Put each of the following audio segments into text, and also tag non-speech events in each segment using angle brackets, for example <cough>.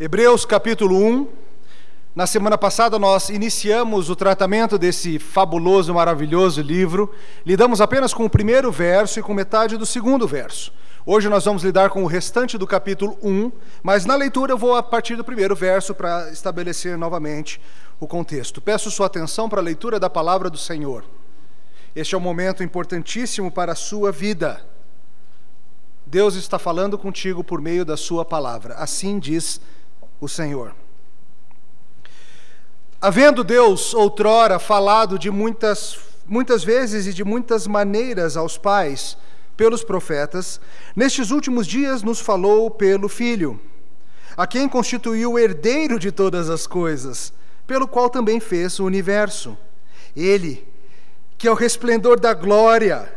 Hebreus capítulo 1. Na semana passada nós iniciamos o tratamento desse fabuloso, maravilhoso livro. Lidamos apenas com o primeiro verso e com metade do segundo verso. Hoje nós vamos lidar com o restante do capítulo 1, mas na leitura eu vou a partir do primeiro verso para estabelecer novamente o contexto. Peço sua atenção para a leitura da palavra do Senhor. Este é um momento importantíssimo para a sua vida. Deus está falando contigo por meio da sua palavra. Assim diz o Senhor. Havendo Deus outrora falado de muitas, muitas vezes e de muitas maneiras aos pais pelos profetas, nestes últimos dias nos falou pelo Filho, a quem constituiu o herdeiro de todas as coisas, pelo qual também fez o universo. Ele, que é o resplendor da glória,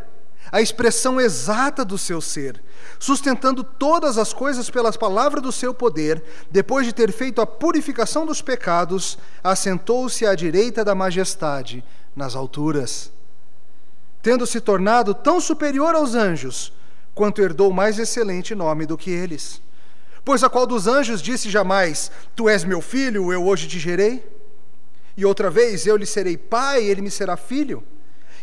a expressão exata do seu ser, sustentando todas as coisas pelas palavras do seu poder, depois de ter feito a purificação dos pecados, assentou-se à direita da majestade nas alturas. Tendo se tornado tão superior aos anjos, quanto herdou mais excelente nome do que eles. Pois a qual dos anjos disse jamais: Tu és meu filho, eu hoje te gerei? E outra vez, eu lhe serei pai, ele me será filho?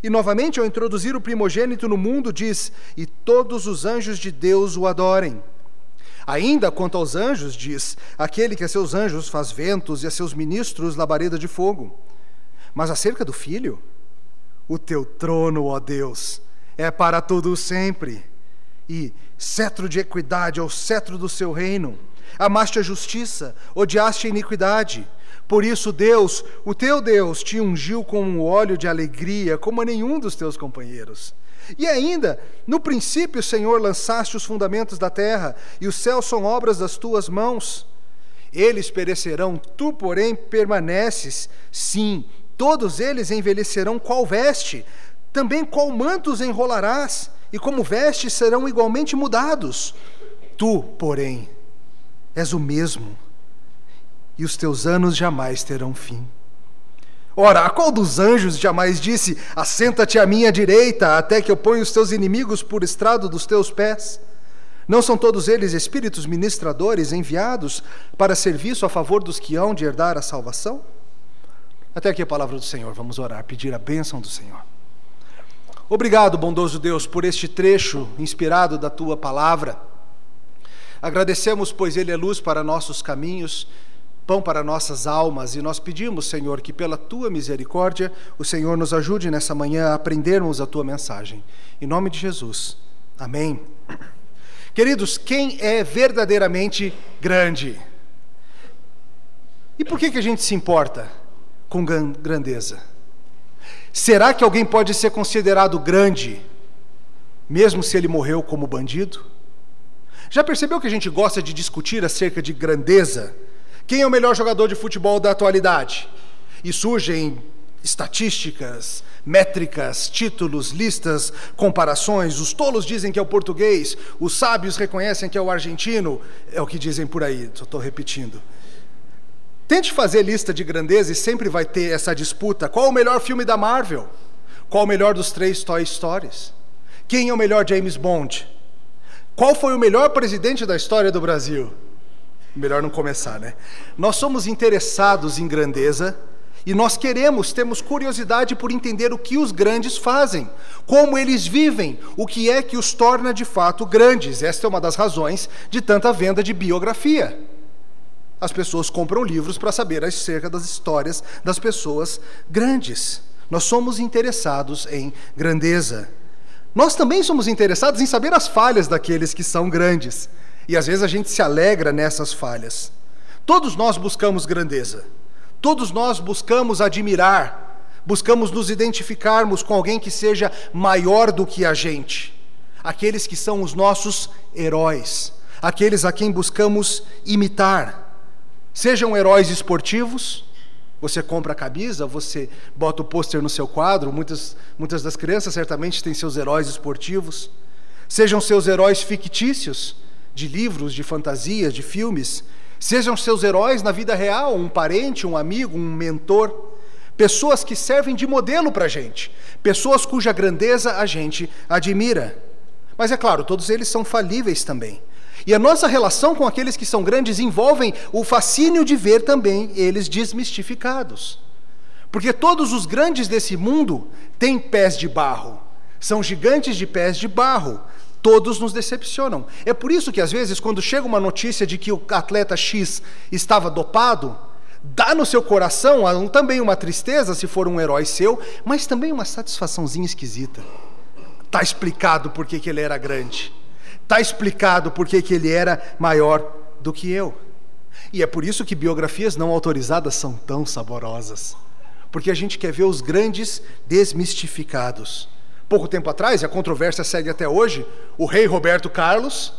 E novamente, ao introduzir o primogênito no mundo, diz: E todos os anjos de Deus o adorem. Ainda quanto aos anjos, diz: Aquele que a seus anjos faz ventos e a seus ministros labareda de fogo. Mas acerca do filho, o teu trono, ó Deus, é para todo sempre. E cetro de equidade é o cetro do seu reino. Amaste a justiça, odiaste a iniquidade. Por isso, Deus, o teu Deus, te ungiu com um óleo de alegria, como a nenhum dos teus companheiros. E ainda, no princípio, Senhor, lançaste os fundamentos da terra, e os céus são obras das tuas mãos. Eles perecerão, tu, porém, permaneces. Sim, todos eles envelhecerão qual veste, também qual mantos enrolarás, e como vestes serão igualmente mudados. Tu, porém, és o mesmo e os teus anos jamais terão fim. Ora, a qual dos anjos jamais disse: Assenta-te à minha direita, até que eu ponha os teus inimigos por estrado dos teus pés? Não são todos eles espíritos ministradores enviados para serviço a favor dos que hão de herdar a salvação? Até aqui a palavra do Senhor. Vamos orar, pedir a bênção do Senhor. Obrigado, bondoso Deus, por este trecho inspirado da tua palavra. Agradecemos, pois ele é luz para nossos caminhos pão para nossas almas, e nós pedimos, Senhor, que pela tua misericórdia o Senhor nos ajude nessa manhã a aprendermos a tua mensagem. Em nome de Jesus. Amém. Queridos, quem é verdadeiramente grande? E por que, que a gente se importa com grandeza? Será que alguém pode ser considerado grande, mesmo se ele morreu como bandido? Já percebeu que a gente gosta de discutir acerca de grandeza? Quem é o melhor jogador de futebol da atualidade? E surgem estatísticas, métricas, títulos, listas, comparações. Os tolos dizem que é o português, os sábios reconhecem que é o argentino. É o que dizem por aí, só estou repetindo. Tente fazer lista de grandeza e sempre vai ter essa disputa. Qual o melhor filme da Marvel? Qual o melhor dos três Toy Stories? Quem é o melhor James Bond? Qual foi o melhor presidente da história do Brasil? Melhor não começar, né? Nós somos interessados em grandeza e nós queremos, temos curiosidade por entender o que os grandes fazem, como eles vivem, o que é que os torna de fato grandes. Esta é uma das razões de tanta venda de biografia. As pessoas compram livros para saber acerca das histórias das pessoas grandes. Nós somos interessados em grandeza. Nós também somos interessados em saber as falhas daqueles que são grandes. E às vezes a gente se alegra nessas falhas. Todos nós buscamos grandeza. Todos nós buscamos admirar, buscamos nos identificarmos com alguém que seja maior do que a gente. Aqueles que são os nossos heróis, aqueles a quem buscamos imitar. Sejam heróis esportivos, você compra a camisa, você bota o pôster no seu quadro, muitas, muitas das crianças certamente têm seus heróis esportivos. Sejam seus heróis fictícios, de livros, de fantasias, de filmes, sejam seus heróis na vida real, um parente, um amigo, um mentor, pessoas que servem de modelo para a gente, pessoas cuja grandeza a gente admira. Mas é claro, todos eles são falíveis também. E a nossa relação com aqueles que são grandes envolve o fascínio de ver também eles desmistificados. Porque todos os grandes desse mundo têm pés de barro, são gigantes de pés de barro, todos nos decepcionam. É por isso que, às vezes, quando chega uma notícia de que o atleta X estava dopado, dá no seu coração também uma tristeza, se for um herói seu, mas também uma satisfaçãozinha esquisita. Está explicado por que ele era grande. Está explicado por que, ele era maior do que eu. E é por isso que biografias não autorizadas são tão saborosas. Porque a gente quer ver os grandes desmistificados. Pouco tempo atrás, e a controvérsia segue até hoje, o rei Roberto Carlos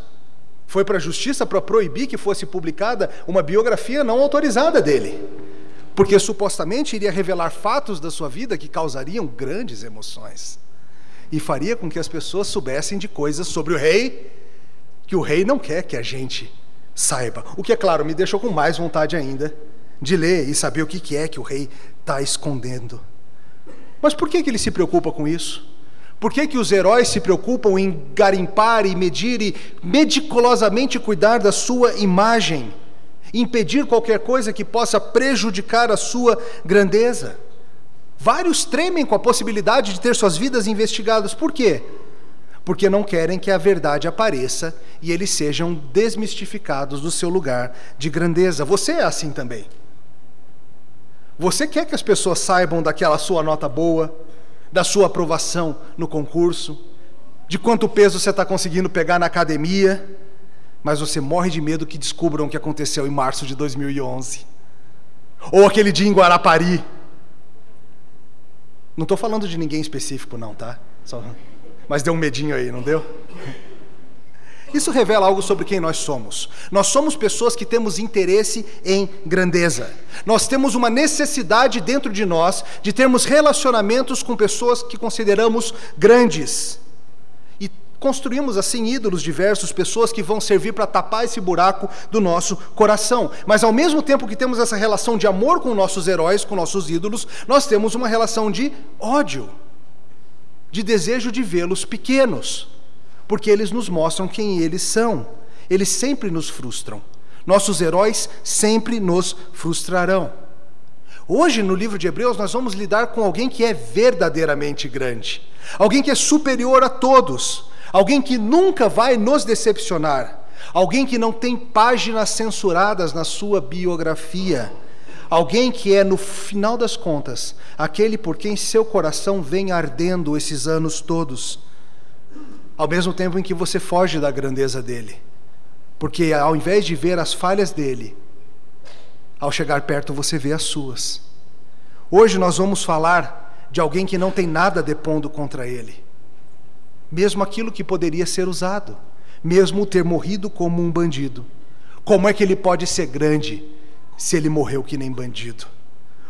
foi para a justiça para proibir que fosse publicada uma biografia não autorizada dele. Porque supostamente iria revelar fatos da sua vida que causariam grandes emoções. E faria com que as pessoas soubessem de coisas sobre o rei que o rei não quer que a gente saiba. O que, é claro, me deixou com mais vontade ainda de ler e saber o que é que o rei está escondendo. Mas por que, que ele se preocupa com isso? Por que, que os heróis se preocupam em garimpar e medir e meticulosamente cuidar da sua imagem, impedir qualquer coisa que possa prejudicar a sua grandeza? Vários tremem com a possibilidade de ter suas vidas investigadas. Por quê? porque não querem que a verdade apareça e eles sejam desmistificados do seu lugar de grandeza. Você é assim também. Você quer que as pessoas saibam daquela sua nota boa, da sua aprovação no concurso, de quanto peso você está conseguindo pegar na academia, mas você morre de medo que descubram o que aconteceu em março de 2011. Ou aquele dia em Guarapari. Não estou falando de ninguém específico, não, tá? Só... Mas deu um medinho aí, não deu? Isso revela algo sobre quem nós somos. Nós somos pessoas que temos interesse em grandeza. Nós temos uma necessidade dentro de nós de termos relacionamentos com pessoas que consideramos grandes. Construímos assim ídolos diversos, pessoas que vão servir para tapar esse buraco do nosso coração. Mas ao mesmo tempo que temos essa relação de amor com nossos heróis, com nossos ídolos, nós temos uma relação de ódio de desejo de vê-los pequenos, porque eles nos mostram quem eles são. Eles sempre nos frustram. Nossos heróis sempre nos frustrarão. Hoje, no livro de Hebreus, nós vamos lidar com alguém que é verdadeiramente grande, alguém que é superior a todos, alguém que nunca vai nos decepcionar, alguém que não tem páginas censuradas na sua biografia Alguém que é, no final das contas, aquele por quem seu coração vem ardendo esses anos todos, ao mesmo tempo em que você foge da grandeza dele. Porque ao invés de ver as falhas dele, ao chegar perto você vê as suas. Hoje nós vamos falar de alguém que não tem nada depondo contra ele, mesmo aquilo que poderia ser usado, mesmo ter morrido como um bandido. Como é que ele pode ser grande se ele morreu que nem bandido.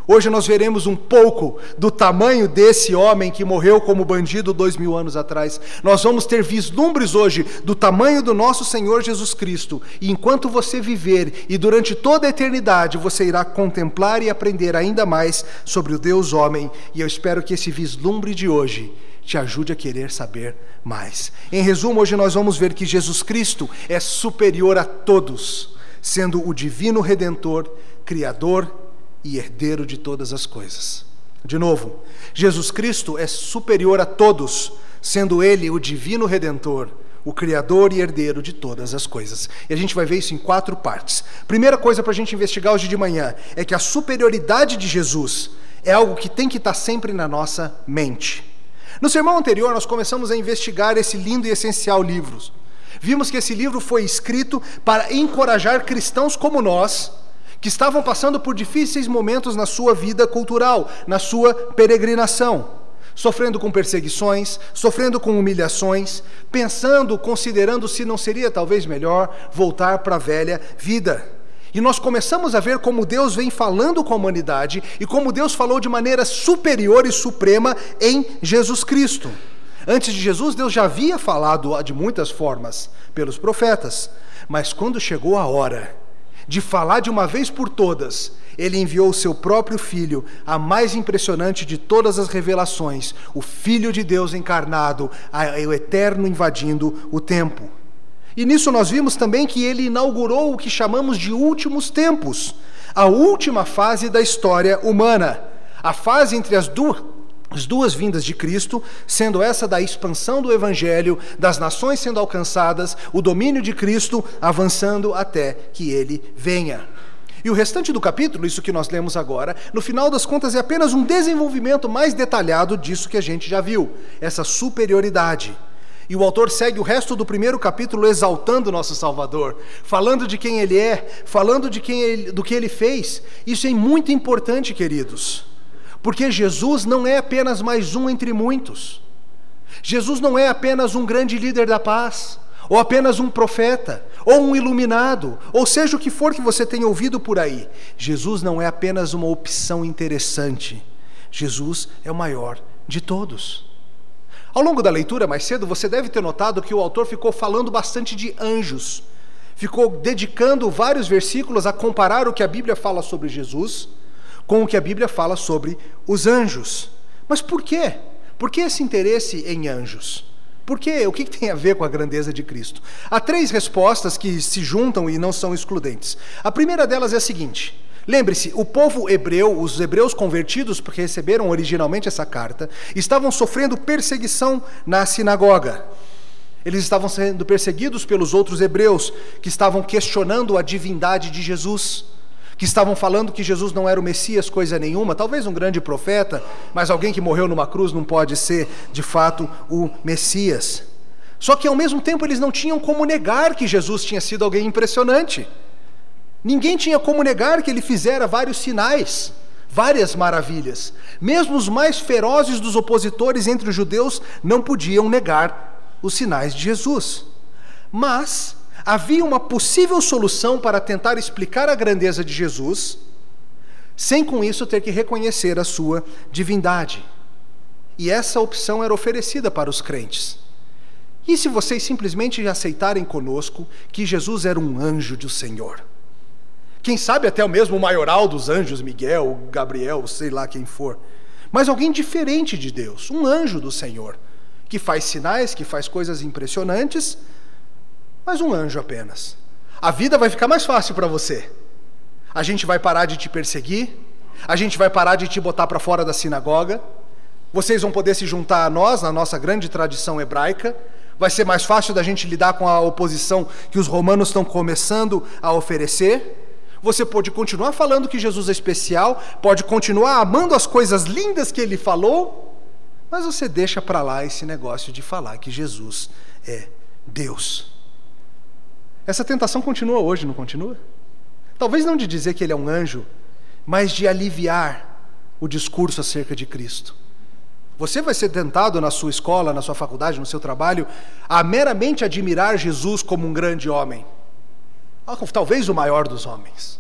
Hoje nós veremos um pouco do tamanho desse homem que morreu como bandido dois mil anos atrás. Nós vamos ter vislumbres hoje do tamanho do nosso Senhor Jesus Cristo. E enquanto você viver e durante toda a eternidade, você irá contemplar e aprender ainda mais sobre o Deus homem. E eu espero que esse vislumbre de hoje te ajude a querer saber mais. Em resumo, hoje nós vamos ver que Jesus Cristo é superior a todos sendo o divino redentor, criador e herdeiro de todas as coisas. De novo, Jesus Cristo é superior a todos, sendo ele o divino redentor, o criador e herdeiro de todas as coisas. E a gente vai ver isso em quatro partes. Primeira coisa para a gente investigar hoje de manhã é que a superioridade de Jesus é algo que tem que estar sempre na nossa mente. No sermão anterior, nós começamos a investigar esse lindo e essencial livro, Vimos que esse livro foi escrito para encorajar cristãos como nós, que estavam passando por difíceis momentos na sua vida cultural, na sua peregrinação, sofrendo com perseguições, sofrendo com humilhações, pensando, considerando se não seria talvez melhor voltar para a velha vida. E nós começamos a ver como Deus vem falando com a humanidade e como Deus falou de maneira superior e suprema em Jesus Cristo. Antes de Jesus, Deus já havia falado de muitas formas pelos profetas, mas quando chegou a hora de falar de uma vez por todas, ele enviou o seu próprio filho, a mais impressionante de todas as revelações, o Filho de Deus encarnado, o eterno invadindo o tempo. E nisso nós vimos também que ele inaugurou o que chamamos de últimos tempos, a última fase da história humana, a fase entre as duas, as duas vindas de Cristo, sendo essa da expansão do Evangelho, das nações sendo alcançadas, o domínio de Cristo avançando até que ele venha. E o restante do capítulo, isso que nós lemos agora, no final das contas é apenas um desenvolvimento mais detalhado disso que a gente já viu, essa superioridade. E o autor segue o resto do primeiro capítulo exaltando nosso Salvador, falando de quem ele é, falando de quem ele, do que ele fez. Isso é muito importante, queridos, porque Jesus não é apenas mais um entre muitos. Jesus não é apenas um grande líder da paz, ou apenas um profeta, ou um iluminado, ou seja o que for que você tenha ouvido por aí. Jesus não é apenas uma opção interessante. Jesus é o maior de todos. Ao longo da leitura, mais cedo, você deve ter notado que o autor ficou falando bastante de anjos. Ficou dedicando vários versículos a comparar o que a Bíblia fala sobre Jesus com o que a Bíblia fala sobre os anjos. Mas por quê? Por que esse interesse em anjos? Por quê? O que tem a ver com a grandeza de Cristo? Há três respostas que se juntam e não são excludentes. A primeira delas é a seguinte: Lembre-se, o povo hebreu, os hebreus convertidos, porque receberam originalmente essa carta, estavam sofrendo perseguição na sinagoga. Eles estavam sendo perseguidos pelos outros hebreus, que estavam questionando a divindade de Jesus, que estavam falando que Jesus não era o Messias, coisa nenhuma, talvez um grande profeta, mas alguém que morreu numa cruz não pode ser, de fato, o Messias. Só que ao mesmo tempo eles não tinham como negar que Jesus tinha sido alguém impressionante. Ninguém tinha como negar que ele fizera vários sinais, várias maravilhas. Mesmo os mais ferozes dos opositores entre os judeus não podiam negar os sinais de Jesus. Mas havia uma possível solução para tentar explicar a grandeza de Jesus, sem com isso ter que reconhecer a sua divindade. E essa opção era oferecida para os crentes. E se vocês simplesmente aceitarem conosco que Jesus era um anjo do Senhor? Quem sabe até o mesmo maioral dos anjos, Miguel, Gabriel, sei lá quem for. Mas alguém diferente de Deus, um anjo do Senhor, que faz sinais, que faz coisas impressionantes, mas um anjo apenas. A vida vai ficar mais fácil para você. A gente vai parar de te perseguir, a gente vai parar de te botar para fora da sinagoga, vocês vão poder se juntar a nós, na nossa grande tradição hebraica, vai ser mais fácil da gente lidar com a oposição que os romanos estão começando a oferecer. Você pode continuar falando que Jesus é especial, pode continuar amando as coisas lindas que ele falou, mas você deixa para lá esse negócio de falar que Jesus é Deus. Essa tentação continua hoje, não continua? Talvez não de dizer que ele é um anjo, mas de aliviar o discurso acerca de Cristo. Você vai ser tentado na sua escola, na sua faculdade, no seu trabalho, a meramente admirar Jesus como um grande homem talvez o maior dos homens.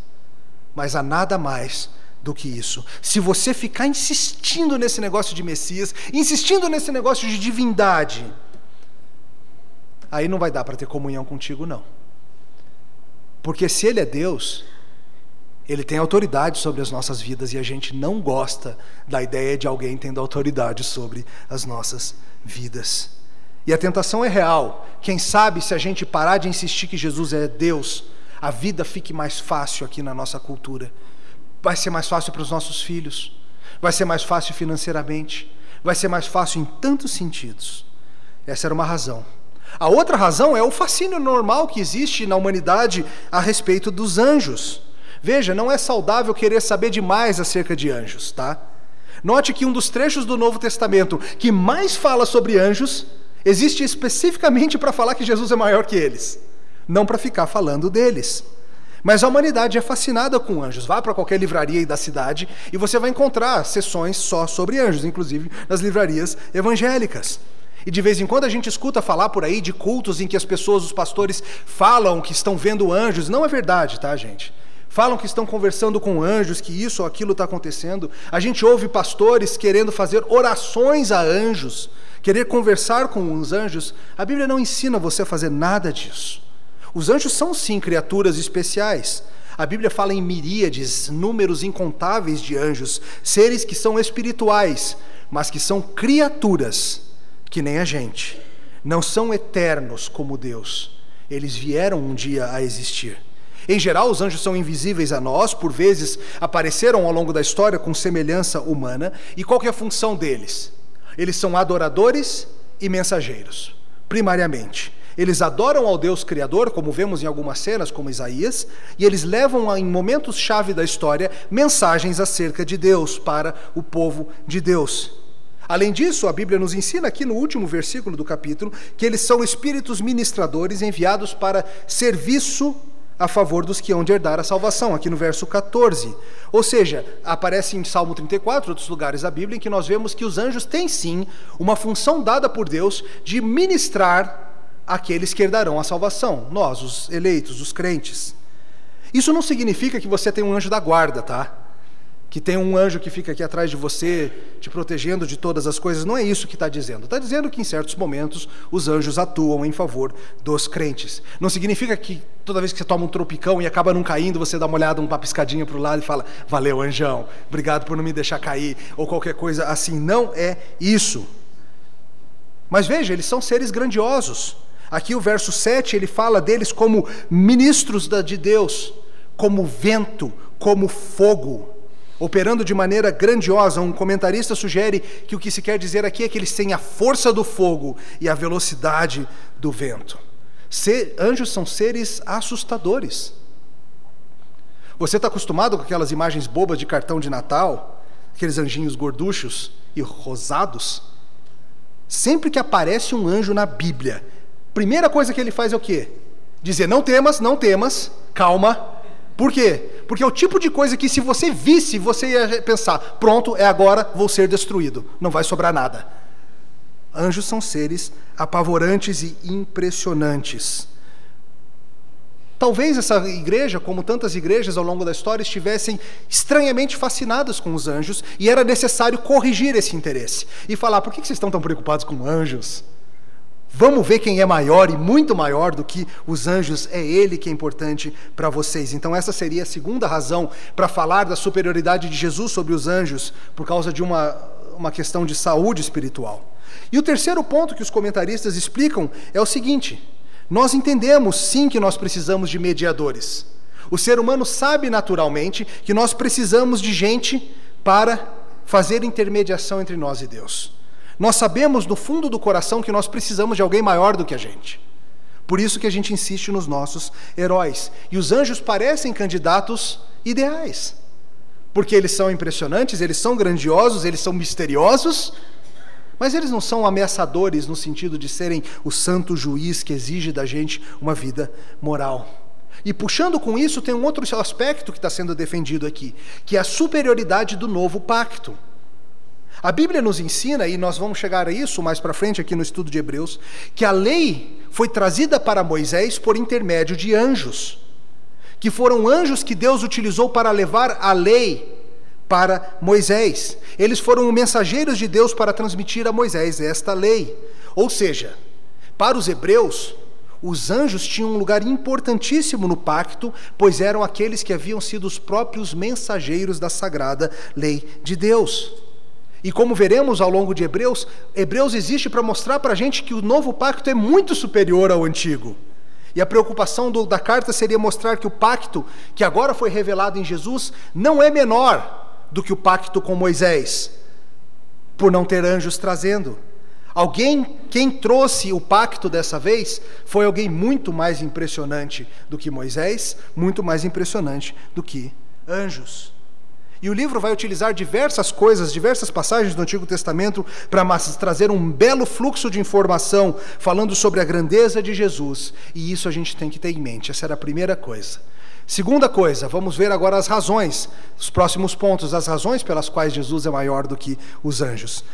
Mas há nada mais do que isso. Se você ficar insistindo nesse negócio de Messias, insistindo nesse negócio de divindade, aí não vai dar para ter comunhão contigo, não. Porque se Ele é Deus, Ele tem autoridade sobre as nossas vidas e a gente não gosta da ideia de alguém tendo autoridade sobre as nossas vidas. E a tentação é real. Quem sabe se a gente parar de insistir que Jesus é Deus, a vida fique mais fácil aqui na nossa cultura. Vai ser mais fácil para os nossos filhos, vai ser mais fácil financeiramente, vai ser mais fácil em tantos sentidos. Essa era uma razão. A outra razão é o fascínio normal que existe na humanidade a respeito dos anjos. Veja, não é saudável querer saber demais acerca de anjos, tá? Note que um dos trechos do Novo Testamento que mais fala sobre anjos existe especificamente para falar que Jesus é maior que eles não para ficar falando deles. Mas a humanidade é fascinada com anjos. Vá para qualquer livraria da cidade e você vai encontrar sessões só sobre anjos, inclusive nas livrarias evangélicas. E de vez em quando a gente escuta falar por aí de cultos em que as pessoas, os pastores, falam que estão vendo anjos. Não é verdade, tá, gente? Falam que estão conversando com anjos, que isso ou aquilo está acontecendo. A gente ouve pastores querendo fazer orações a anjos, querer conversar com os anjos. A Bíblia não ensina você a fazer nada disso. Os anjos são sim criaturas especiais. A Bíblia fala em miríades, números incontáveis de anjos, seres que são espirituais, mas que são criaturas, que nem a gente. Não são eternos como Deus. eles vieram um dia a existir. Em geral, os anjos são invisíveis a nós, por vezes apareceram ao longo da história com semelhança humana. E qual é a função deles? Eles são adoradores e mensageiros, primariamente. Eles adoram ao Deus Criador, como vemos em algumas cenas, como Isaías, e eles levam em momentos-chave da história mensagens acerca de Deus para o povo de Deus. Além disso, a Bíblia nos ensina aqui no último versículo do capítulo que eles são espíritos ministradores enviados para serviço a favor dos que hão de herdar a salvação, aqui no verso 14. Ou seja, aparece em Salmo 34, outros lugares da Bíblia, em que nós vemos que os anjos têm sim uma função dada por Deus de ministrar aqueles que herdarão a salvação, nós, os eleitos, os crentes. Isso não significa que você tem um anjo da guarda, tá? Que tem um anjo que fica aqui atrás de você, te protegendo de todas as coisas. Não é isso que está dizendo. Está dizendo que em certos momentos os anjos atuam em favor dos crentes. Não significa que toda vez que você toma um tropicão e acaba não caindo, você dá uma olhada, uma piscadinha para o lado e fala: Valeu, anjão, obrigado por não me deixar cair, ou qualquer coisa assim. Não é isso. Mas veja, eles são seres grandiosos. Aqui o verso 7 ele fala deles como ministros de Deus, como vento, como fogo operando de maneira grandiosa. Um comentarista sugere que o que se quer dizer aqui é que eles têm a força do fogo e a velocidade do vento. Se, anjos são seres assustadores. Você está acostumado com aquelas imagens bobas de cartão de Natal, aqueles anjinhos gorduchos e rosados? Sempre que aparece um anjo na Bíblia, primeira coisa que ele faz é o quê? Dizer: não temas, não temas, calma, por quê? Porque é o tipo de coisa que, se você visse, você ia pensar: pronto, é agora, vou ser destruído, não vai sobrar nada. Anjos são seres apavorantes e impressionantes. Talvez essa igreja, como tantas igrejas ao longo da história, estivessem estranhamente fascinadas com os anjos e era necessário corrigir esse interesse e falar: por que vocês estão tão preocupados com anjos? Vamos ver quem é maior e muito maior do que os anjos, é Ele que é importante para vocês. Então, essa seria a segunda razão para falar da superioridade de Jesus sobre os anjos, por causa de uma, uma questão de saúde espiritual. E o terceiro ponto que os comentaristas explicam é o seguinte: nós entendemos sim que nós precisamos de mediadores. O ser humano sabe naturalmente que nós precisamos de gente para fazer intermediação entre nós e Deus. Nós sabemos no fundo do coração que nós precisamos de alguém maior do que a gente. Por isso que a gente insiste nos nossos heróis. E os anjos parecem candidatos ideais. Porque eles são impressionantes, eles são grandiosos, eles são misteriosos, mas eles não são ameaçadores no sentido de serem o santo juiz que exige da gente uma vida moral. E puxando com isso, tem um outro aspecto que está sendo defendido aqui, que é a superioridade do novo pacto. A Bíblia nos ensina, e nós vamos chegar a isso mais para frente aqui no estudo de Hebreus, que a lei foi trazida para Moisés por intermédio de anjos, que foram anjos que Deus utilizou para levar a lei para Moisés. Eles foram mensageiros de Deus para transmitir a Moisés esta lei. Ou seja, para os hebreus, os anjos tinham um lugar importantíssimo no pacto, pois eram aqueles que haviam sido os próprios mensageiros da sagrada lei de Deus. E como veremos ao longo de Hebreus, Hebreus existe para mostrar para a gente que o novo pacto é muito superior ao antigo. E a preocupação do, da carta seria mostrar que o pacto que agora foi revelado em Jesus não é menor do que o pacto com Moisés, por não ter anjos trazendo. Alguém, quem trouxe o pacto dessa vez, foi alguém muito mais impressionante do que Moisés, muito mais impressionante do que anjos. E o livro vai utilizar diversas coisas, diversas passagens do Antigo Testamento para trazer um belo fluxo de informação falando sobre a grandeza de Jesus. E isso a gente tem que ter em mente. Essa era a primeira coisa. Segunda coisa, vamos ver agora as razões, os próximos pontos, as razões pelas quais Jesus é maior do que os anjos.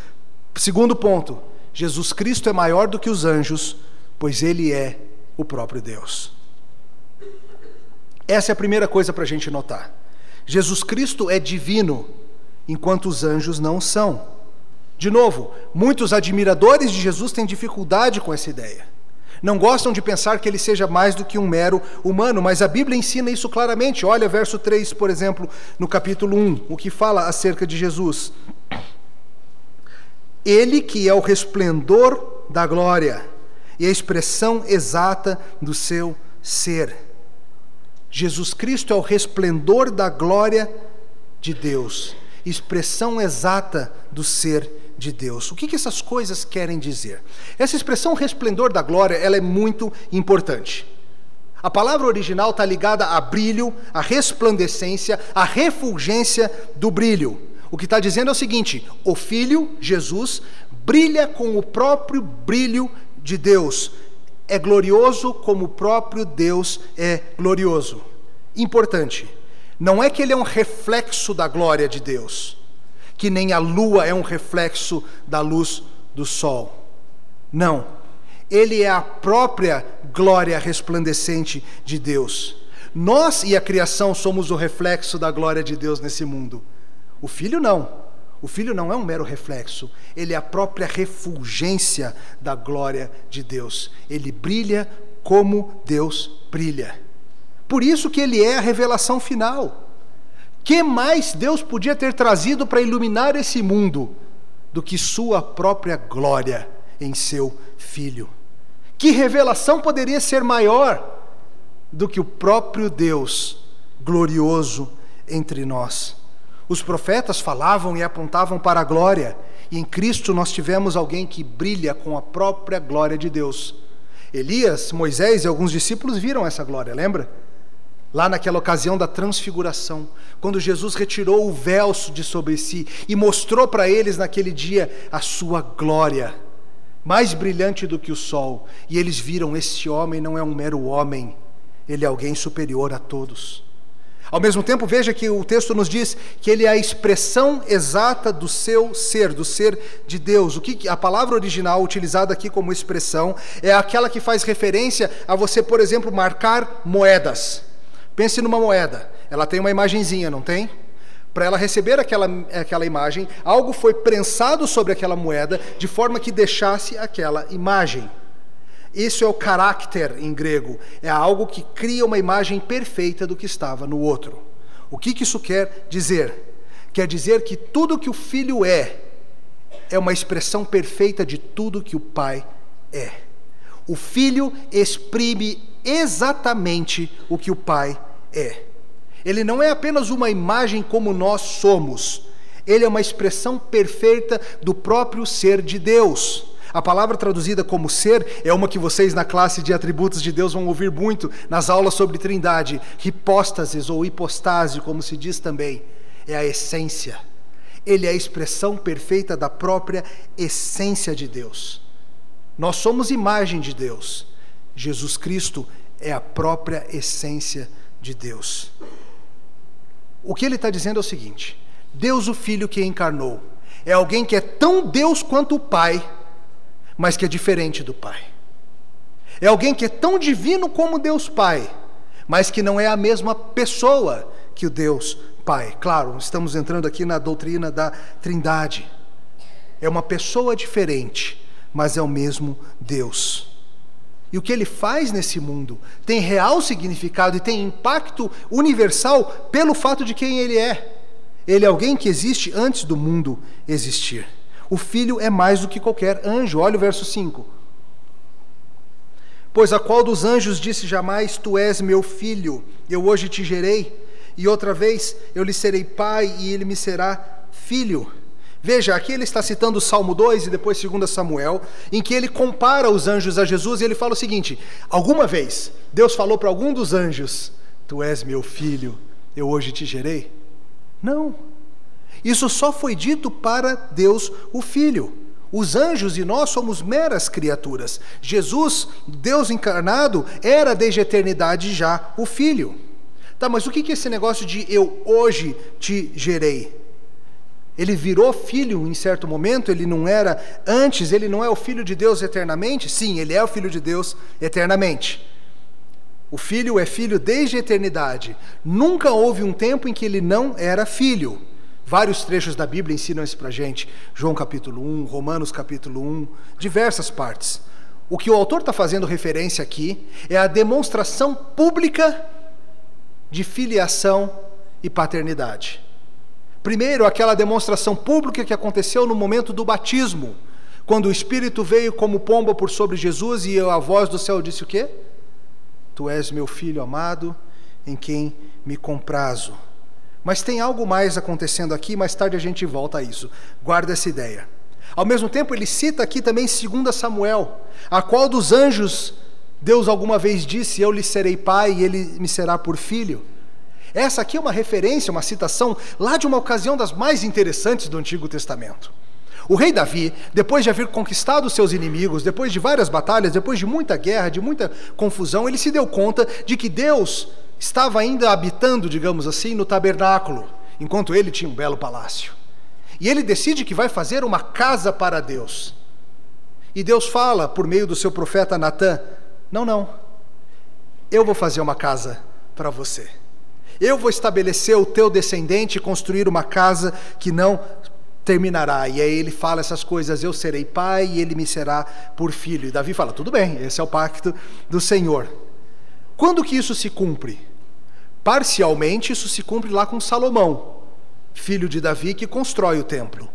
Segundo ponto, Jesus Cristo é maior do que os anjos, pois ele é o próprio Deus. Essa é a primeira coisa para a gente notar. Jesus Cristo é divino, enquanto os anjos não são. De novo, muitos admiradores de Jesus têm dificuldade com essa ideia. Não gostam de pensar que ele seja mais do que um mero humano, mas a Bíblia ensina isso claramente. Olha verso 3, por exemplo, no capítulo 1, o que fala acerca de Jesus. Ele que é o resplendor da glória e a expressão exata do seu ser. Jesus Cristo é o resplendor da glória de Deus, expressão exata do ser de Deus. O que, que essas coisas querem dizer? Essa expressão resplendor da glória, ela é muito importante. A palavra original está ligada a brilho, a resplandecência, a refulgência do brilho. O que está dizendo é o seguinte: o Filho, Jesus, brilha com o próprio brilho de Deus. É glorioso como o próprio Deus é glorioso. Importante. Não é que ele é um reflexo da glória de Deus, que nem a lua é um reflexo da luz do sol. Não. Ele é a própria glória resplandecente de Deus. Nós e a criação somos o reflexo da glória de Deus nesse mundo. O filho não. O filho não é um mero reflexo, ele é a própria refulgência da glória de Deus. Ele brilha como Deus brilha. Por isso que ele é a revelação final. Que mais Deus podia ter trazido para iluminar esse mundo do que sua própria glória em seu filho? Que revelação poderia ser maior do que o próprio Deus glorioso entre nós? Os profetas falavam e apontavam para a glória, e em Cristo nós tivemos alguém que brilha com a própria glória de Deus. Elias, Moisés e alguns discípulos viram essa glória, lembra? Lá naquela ocasião da transfiguração, quando Jesus retirou o véu de sobre si e mostrou para eles naquele dia a sua glória, mais brilhante do que o sol, e eles viram: esse homem não é um mero homem, ele é alguém superior a todos. Ao mesmo tempo, veja que o texto nos diz que ele é a expressão exata do seu ser, do ser de Deus. O que a palavra original utilizada aqui como expressão é aquela que faz referência a você, por exemplo, marcar moedas. Pense numa moeda. Ela tem uma imagenzinha, não tem? Para ela receber aquela, aquela imagem, algo foi prensado sobre aquela moeda de forma que deixasse aquela imagem. Isso é o caráter em grego, é algo que cria uma imagem perfeita do que estava no outro. O que, que isso quer dizer? Quer dizer que tudo que o filho é, é uma expressão perfeita de tudo que o pai é. O filho exprime exatamente o que o pai é. Ele não é apenas uma imagem como nós somos, ele é uma expressão perfeita do próprio ser de Deus. A palavra traduzida como ser é uma que vocês na classe de atributos de Deus vão ouvir muito nas aulas sobre Trindade. Hipóstasis ou hipostase, como se diz também, é a essência. Ele é a expressão perfeita da própria essência de Deus. Nós somos imagem de Deus. Jesus Cristo é a própria essência de Deus. O que ele está dizendo é o seguinte: Deus, o Filho que encarnou, é alguém que é tão Deus quanto o Pai mas que é diferente do Pai. É alguém que é tão divino como Deus Pai, mas que não é a mesma pessoa que o Deus Pai. Claro, estamos entrando aqui na doutrina da Trindade. É uma pessoa diferente, mas é o mesmo Deus. E o que ele faz nesse mundo tem real significado e tem impacto universal pelo fato de quem ele é. Ele é alguém que existe antes do mundo existir. O filho é mais do que qualquer anjo. Olha o verso 5. Pois a qual dos anjos disse jamais: Tu és meu filho, eu hoje te gerei, e outra vez eu lhe serei pai e ele me será filho. Veja, aqui ele está citando o Salmo 2 e depois 2 Samuel, em que ele compara os anjos a Jesus e ele fala o seguinte: Alguma vez Deus falou para algum dos anjos: Tu és meu filho, eu hoje te gerei? Não. Isso só foi dito para Deus, o Filho. Os anjos e nós somos meras criaturas. Jesus, Deus encarnado, era desde a eternidade já o Filho. Tá, mas o que é esse negócio de eu hoje te gerei? Ele virou filho em certo momento, ele não era antes, ele não é o filho de Deus eternamente? Sim, ele é o filho de Deus eternamente. O filho é filho desde a eternidade. Nunca houve um tempo em que ele não era filho. Vários trechos da Bíblia ensinam isso para gente. João capítulo 1, Romanos capítulo 1, diversas partes. O que o autor está fazendo referência aqui é a demonstração pública de filiação e paternidade. Primeiro, aquela demonstração pública que aconteceu no momento do batismo, Quando o Espírito veio como pomba por sobre Jesus e a voz do céu disse o quê? Tu és meu filho amado, em quem me comprazo. Mas tem algo mais acontecendo aqui, mais tarde a gente volta a isso. Guarda essa ideia. Ao mesmo tempo, ele cita aqui também 2 Samuel, a qual dos anjos Deus alguma vez disse: Eu lhe serei pai e ele me será por filho. Essa aqui é uma referência, uma citação lá de uma ocasião das mais interessantes do Antigo Testamento. O rei Davi, depois de haver conquistado seus inimigos, depois de várias batalhas, depois de muita guerra, de muita confusão, ele se deu conta de que Deus estava ainda habitando, digamos assim, no tabernáculo, enquanto ele tinha um belo palácio. E ele decide que vai fazer uma casa para Deus. E Deus fala por meio do seu profeta Natã: Não, não, eu vou fazer uma casa para você. Eu vou estabelecer o teu descendente e construir uma casa que não terminará. E aí ele fala essas coisas: Eu serei pai e ele me será por filho. E Davi fala: Tudo bem, esse é o pacto do Senhor. Quando que isso se cumpre? Parcialmente, isso se cumpre lá com Salomão, filho de Davi, que constrói o templo.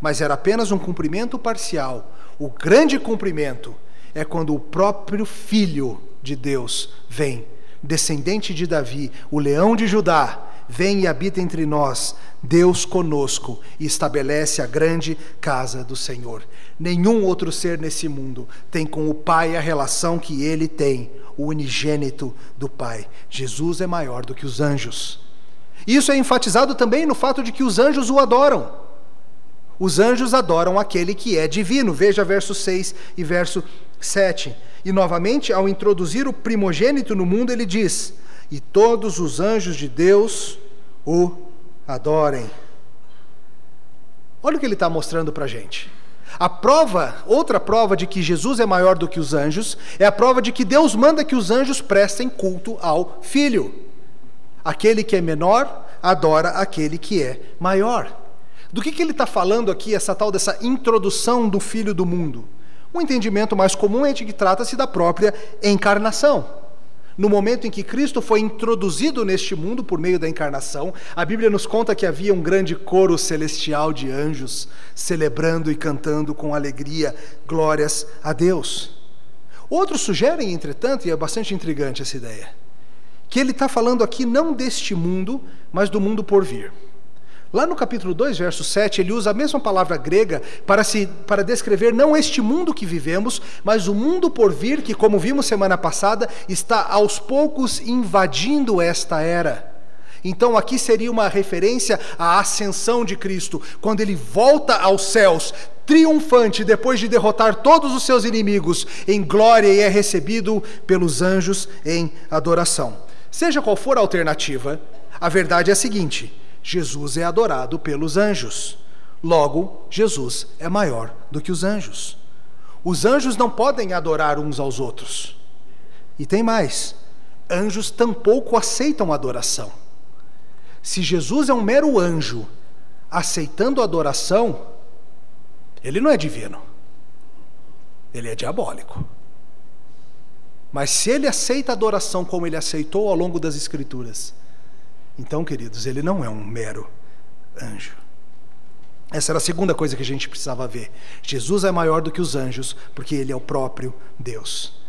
Mas era apenas um cumprimento parcial. O grande cumprimento é quando o próprio filho de Deus vem, descendente de Davi, o leão de Judá, vem e habita entre nós, Deus conosco, e estabelece a grande casa do Senhor. Nenhum outro ser nesse mundo tem com o Pai a relação que ele tem, o unigênito do Pai. Jesus é maior do que os anjos. Isso é enfatizado também no fato de que os anjos o adoram. Os anjos adoram aquele que é divino. Veja verso 6 e verso 7. E novamente, ao introduzir o primogênito no mundo, ele diz: e todos os anjos de Deus o adorem. Olha o que ele está mostrando para a gente. A prova, outra prova de que Jesus é maior do que os anjos, é a prova de que Deus manda que os anjos prestem culto ao Filho. Aquele que é menor adora aquele que é maior. Do que, que ele está falando aqui, essa tal dessa introdução do Filho do mundo? Um entendimento mais comum é de que trata-se da própria encarnação. No momento em que Cristo foi introduzido neste mundo por meio da encarnação, a Bíblia nos conta que havia um grande coro celestial de anjos celebrando e cantando com alegria glórias a Deus. Outros sugerem, entretanto, e é bastante intrigante essa ideia, que ele está falando aqui não deste mundo, mas do mundo por vir. Lá no capítulo 2, verso 7, ele usa a mesma palavra grega para, se, para descrever não este mundo que vivemos, mas o mundo por vir, que, como vimos semana passada, está aos poucos invadindo esta era. Então, aqui seria uma referência à ascensão de Cristo, quando ele volta aos céus, triunfante, depois de derrotar todos os seus inimigos, em glória e é recebido pelos anjos em adoração. Seja qual for a alternativa, a verdade é a seguinte Jesus é adorado pelos anjos. Logo, Jesus é maior do que os anjos. Os anjos não podem adorar uns aos outros. E tem mais: anjos tampouco aceitam adoração. Se Jesus é um mero anjo aceitando adoração, ele não é divino, ele é diabólico. Mas se ele aceita adoração como ele aceitou ao longo das Escrituras, então, queridos, ele não é um mero anjo. Essa era a segunda coisa que a gente precisava ver. Jesus é maior do que os anjos, porque ele é o próprio Deus.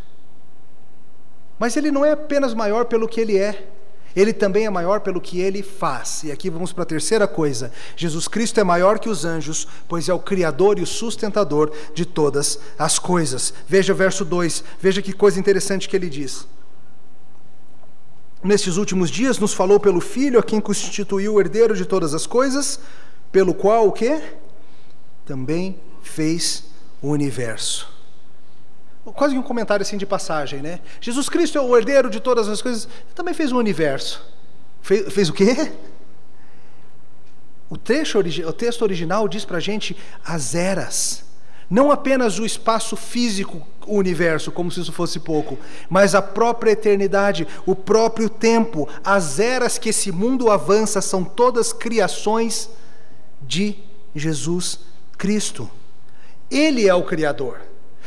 Mas ele não é apenas maior pelo que ele é, ele também é maior pelo que ele faz. E aqui vamos para a terceira coisa: Jesus Cristo é maior que os anjos, pois é o Criador e o sustentador de todas as coisas. Veja o verso 2, veja que coisa interessante que ele diz nestes últimos dias nos falou pelo Filho, a quem constituiu o herdeiro de todas as coisas, pelo qual o quê? Também fez o universo. Quase um comentário assim de passagem, né? Jesus Cristo é o herdeiro de todas as coisas, também fez o universo. Fez, fez o quê? O, trecho, o texto original diz para a gente as eras. Não apenas o espaço físico, o universo, como se isso fosse pouco, mas a própria eternidade, o próprio tempo, as eras que esse mundo avança são todas criações de Jesus Cristo. Ele é o Criador.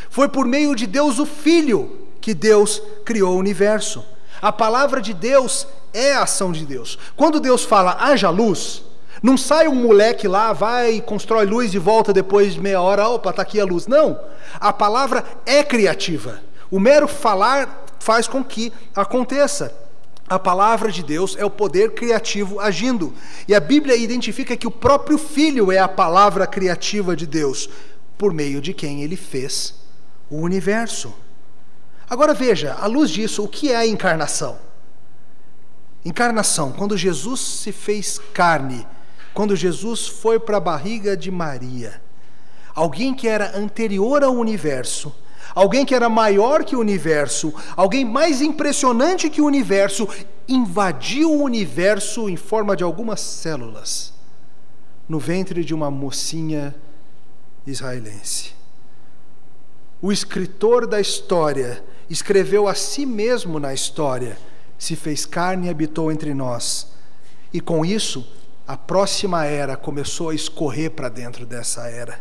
Foi por meio de Deus o Filho que Deus criou o universo. A palavra de Deus é a ação de Deus. Quando Deus fala haja luz, Não sai um moleque lá, vai constrói luz e volta depois de meia hora, opa, está aqui a luz. Não. A palavra é criativa. O mero falar faz com que aconteça. A palavra de Deus é o poder criativo agindo. E a Bíblia identifica que o próprio Filho é a palavra criativa de Deus, por meio de quem ele fez o universo. Agora veja, à luz disso, o que é a encarnação? Encarnação, quando Jesus se fez carne, quando Jesus foi para a barriga de Maria, alguém que era anterior ao universo, alguém que era maior que o universo, alguém mais impressionante que o universo, invadiu o universo em forma de algumas células no ventre de uma mocinha israelense. O escritor da história escreveu a si mesmo na história, se fez carne e habitou entre nós. E com isso, a próxima era começou a escorrer para dentro dessa era.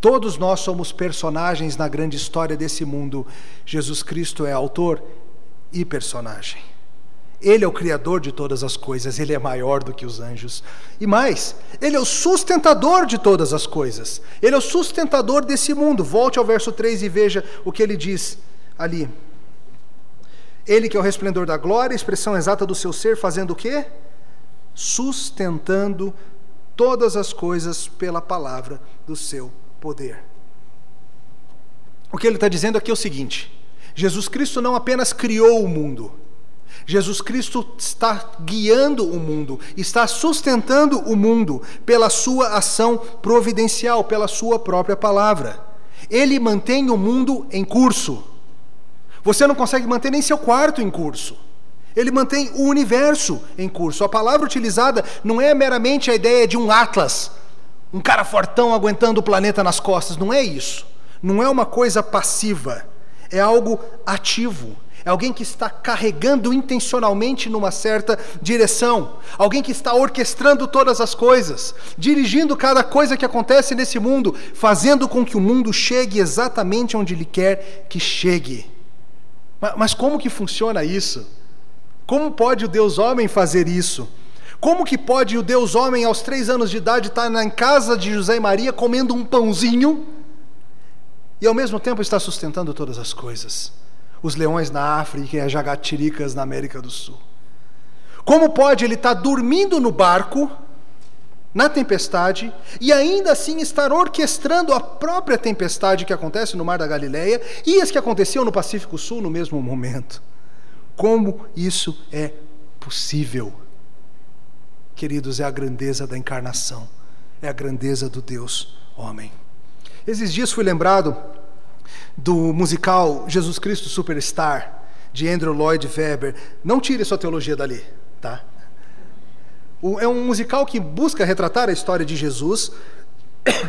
Todos nós somos personagens na grande história desse mundo. Jesus Cristo é autor e personagem. Ele é o Criador de todas as coisas, Ele é maior do que os anjos. E mais, Ele é o sustentador de todas as coisas. Ele é o sustentador desse mundo. Volte ao verso 3 e veja o que ele diz ali. Ele que é o resplendor da glória, expressão exata do seu ser, fazendo o quê? Sustentando todas as coisas pela palavra do seu poder. O que ele está dizendo aqui é o seguinte: Jesus Cristo não apenas criou o mundo, Jesus Cristo está guiando o mundo, está sustentando o mundo pela sua ação providencial, pela sua própria palavra. Ele mantém o mundo em curso. Você não consegue manter nem seu quarto em curso. Ele mantém o universo em curso. A palavra utilizada não é meramente a ideia de um atlas, um cara fortão aguentando o planeta nas costas. Não é isso. Não é uma coisa passiva. É algo ativo. É alguém que está carregando intencionalmente numa certa direção. Alguém que está orquestrando todas as coisas, dirigindo cada coisa que acontece nesse mundo, fazendo com que o mundo chegue exatamente onde ele quer que chegue. Mas como que funciona isso? Como pode o Deus homem fazer isso? Como que pode o Deus homem, aos três anos de idade, estar na casa de José e Maria comendo um pãozinho e ao mesmo tempo estar sustentando todas as coisas? Os leões na África e as jagatiricas na América do Sul. Como pode ele estar dormindo no barco, na tempestade, e ainda assim estar orquestrando a própria tempestade que acontece no Mar da Galileia e as que aconteciam no Pacífico Sul no mesmo momento? Como isso é possível? Queridos, é a grandeza da encarnação, é a grandeza do Deus homem. Esses dias fui lembrado do musical Jesus Cristo Superstar, de Andrew Lloyd Webber. Não tire sua teologia dali, tá? É um musical que busca retratar a história de Jesus,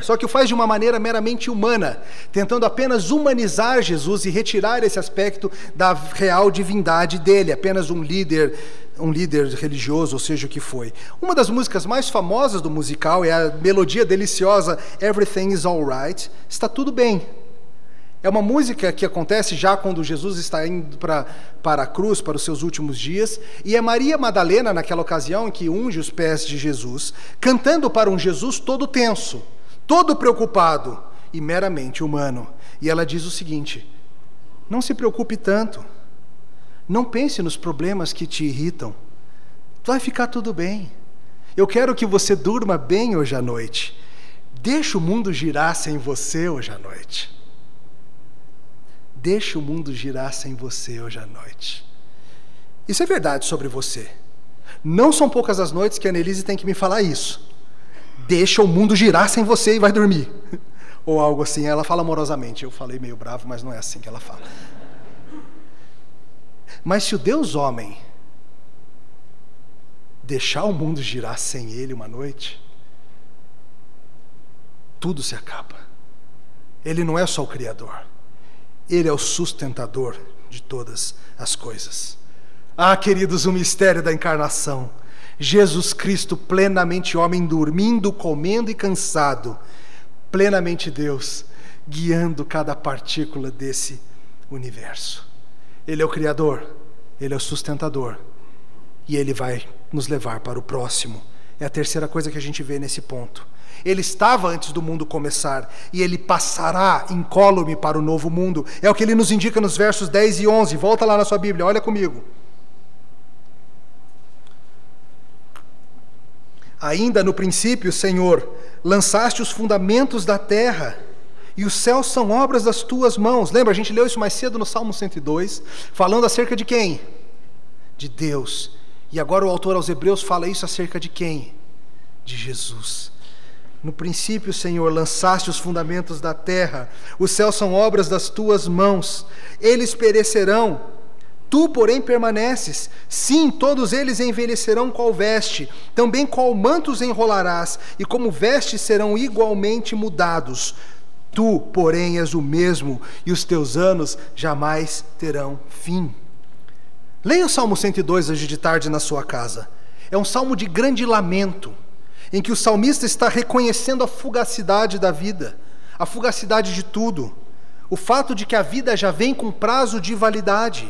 só que o faz de uma maneira meramente humana, tentando apenas humanizar Jesus e retirar esse aspecto da real divindade dele, apenas um líder, um líder religioso, ou seja o que foi. Uma das músicas mais famosas do musical é a melodia deliciosa Everything is Alright, está tudo bem. É uma música que acontece já quando Jesus está indo para, para a cruz, para os seus últimos dias, e é Maria Madalena, naquela ocasião em que unge os pés de Jesus, cantando para um Jesus todo tenso todo preocupado e meramente humano. E ela diz o seguinte: não se preocupe tanto, não pense nos problemas que te irritam, vai ficar tudo bem. Eu quero que você durma bem hoje à noite. Deixa o mundo girar sem você hoje à noite. Deixa o mundo girar sem você hoje à noite. Isso é verdade sobre você. Não são poucas as noites que a Annelise tem que me falar isso deixa o mundo girar sem você e vai dormir. <laughs> Ou algo assim. Ela fala amorosamente. Eu falei meio bravo, mas não é assim que ela fala. Mas se o Deus homem deixar o mundo girar sem ele uma noite, tudo se acaba. Ele não é só o Criador, ele é o sustentador de todas as coisas. Ah, queridos, o mistério da encarnação. Jesus Cristo, plenamente homem, dormindo, comendo e cansado, plenamente Deus, guiando cada partícula desse universo. Ele é o Criador, Ele é o sustentador, e Ele vai nos levar para o próximo É a terceira coisa que a gente vê nesse ponto. Ele estava antes do mundo começar e ele passará incólume para o novo mundo. É o que ele nos indica nos versos 10 e 11. Volta lá na sua Bíblia, olha comigo. Ainda no princípio, Senhor, lançaste os fundamentos da terra, e os céus são obras das tuas mãos. Lembra, a gente leu isso mais cedo no Salmo 102, falando acerca de quem? De Deus. E agora o autor aos Hebreus fala isso acerca de quem? De Jesus. No princípio, Senhor, lançaste os fundamentos da terra, os céus são obras das tuas mãos, eles perecerão Tu, porém, permaneces. Sim, todos eles envelhecerão qual veste, também qual manto os enrolarás, e como vestes serão igualmente mudados. Tu, porém, és o mesmo, e os teus anos jamais terão fim. Leia o Salmo 102 hoje de tarde na sua casa. É um salmo de grande lamento, em que o salmista está reconhecendo a fugacidade da vida, a fugacidade de tudo, o fato de que a vida já vem com prazo de validade